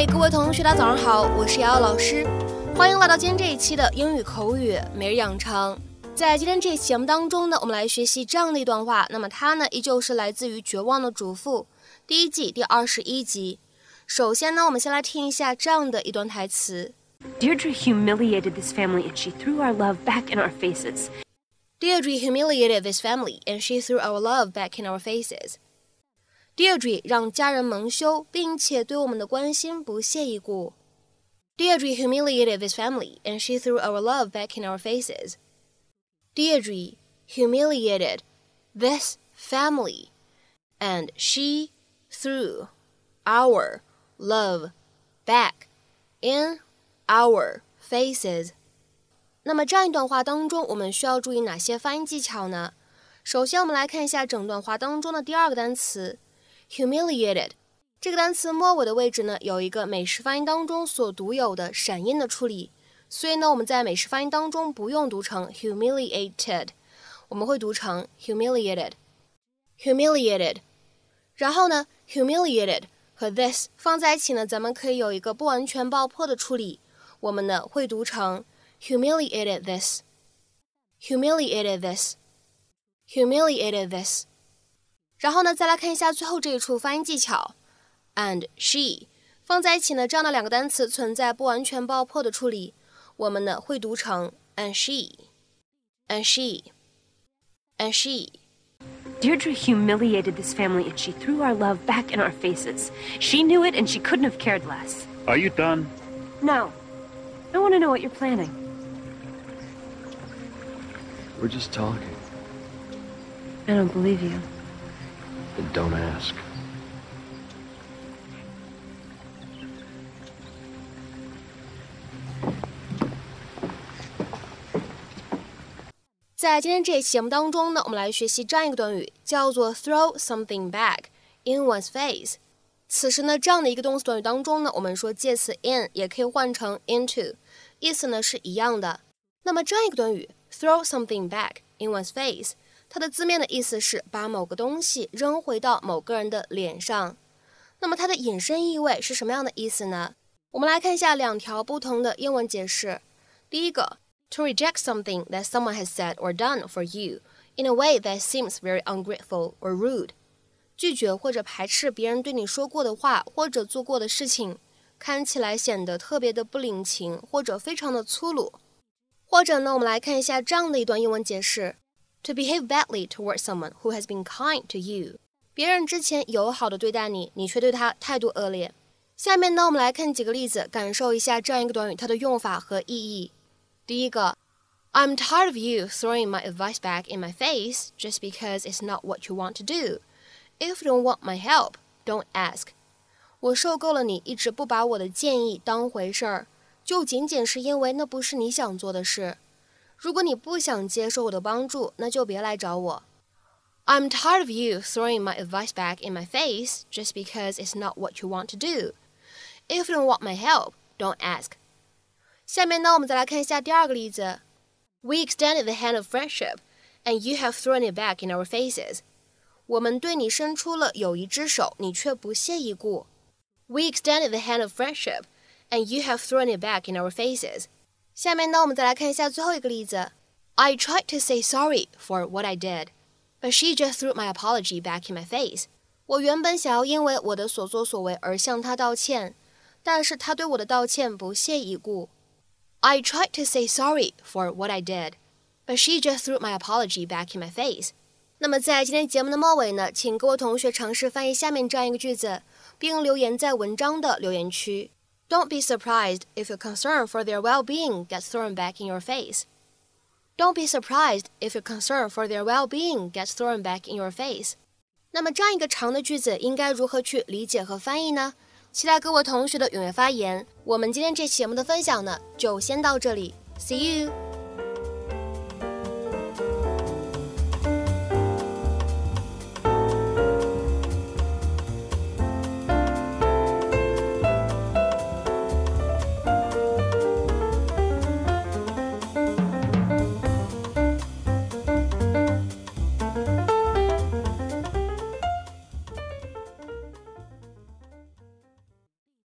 嘿，各位同学，大家早上好，我是瑶瑶老师，欢迎来到今天这一期的英语口语每日养成。在今天这期节目当中呢，我们来学习这样的一段话，那么它呢依旧是来自于《绝望的主妇》第一季第二十一集。首先呢，我们先来听一下这样的一段台词：Deirdre humiliated this family and she threw our love back in our faces. Deirdre humiliated this family and she threw our love back in our faces. Deirdre 让家人蒙羞，并且对我们的关心不屑一顾。Deirdre humiliated this family and she threw our love back in our faces. Deirdre humiliated this family and she threw our love back in our faces. 那么这样一段话当中，我们需要注意哪些发音技巧呢？首先，我们来看一下整段话当中的第二个单词 humiliated。这个单词末尾的位置呢，有一个美式发音当中所独有的闪音的处理，所以呢，我们在美式发音当中不用读成 humiliated，我们会读成 humiliated，humiliated。然后呢，humiliated 和 this 放在一起呢，咱们可以有一个不完全爆破的处理，我们呢会读成。humiliated this, humiliated this, humiliated this。 然后呢，再来看一下最后这一处发音技巧，and she 放在一起呢，这样的两个单词存在不完全爆破的处理，我们呢会读成 and she，and she，and she。Deirdre humiliated this family and she threw our love back in our faces. She knew it and she couldn't have cared less. Are you done? No. I want to know what you're planning. We're just talking. I don't believe you. Then don't ask. 在今天这一期节目当中呢，我们来学习这样一个短语，叫做 throw something back in one's face。此时呢，这样的一个动词短语当中呢，我们说介词 in 也可以换成 into，意思呢是一样的。那么这样一个短语 throw something back in one's face， 它的字面的意思是把某个东西扔回到某个人的脸上。那么它的引申意味是什么样的意思呢？我们来看一下两条不同的英文解释。第一个，to reject something that someone has said or done for you in a way that seems very ungrateful or rude，拒绝或者排斥别人对你说过的话或者做过的事情，看起来显得特别的不领情或者非常的粗鲁。或者呢，我们来看一下这样的一段英文解释 ：To behave badly towards someone who has been kind to you，别人之前友好的对待你，你却对他态度恶劣。下面呢，我们来看几个例子，感受一下这样一个短语它的用法和意义。第一个，I'm tired of you throwing my advice back in my face just because it's not what you want to do. If you don't want my help, don't ask. 我受够了你一直不把我的建议当回事儿。就仅仅是因为那不是你想做的事。 如果你不想接受我的帮助，那就别来找我。I'm tired of you throwing my advice back in my face just because it's not what you want to do. If you don't want my help, don't ask. 下面呢，我们再来看一下第二个例子。We extended the hand of friendship, and you have thrown it back in our faces. 我们对你伸出了友谊之手，你却不屑一顾。We extended the hand of friendship and you have thrown it back in our faces. 下面呢，我们再来看一下最后一个例子。I tried to say sorry for what I did, but she just threw my apology back in my face. 我原本想要因为我的所作所为而向她道歉，但是她对我的道歉不屑一顾。I tried to say sorry for what I did, but she just threw my apology back in my face. 那么在今天节目的末尾呢，请各位同学尝试翻译下面这样一个句子，并留言在文章的留言区。 don't be surprised if your concern for their well being gets thrown back in your face. Don't be surprised if your concern for their well being gets thrown back in your face. 那么这样一个长的句子应该如何去理解和翻译呢？期待各位同学的踊跃发言。我们今天这期节目的分享呢，就先到这里。See you.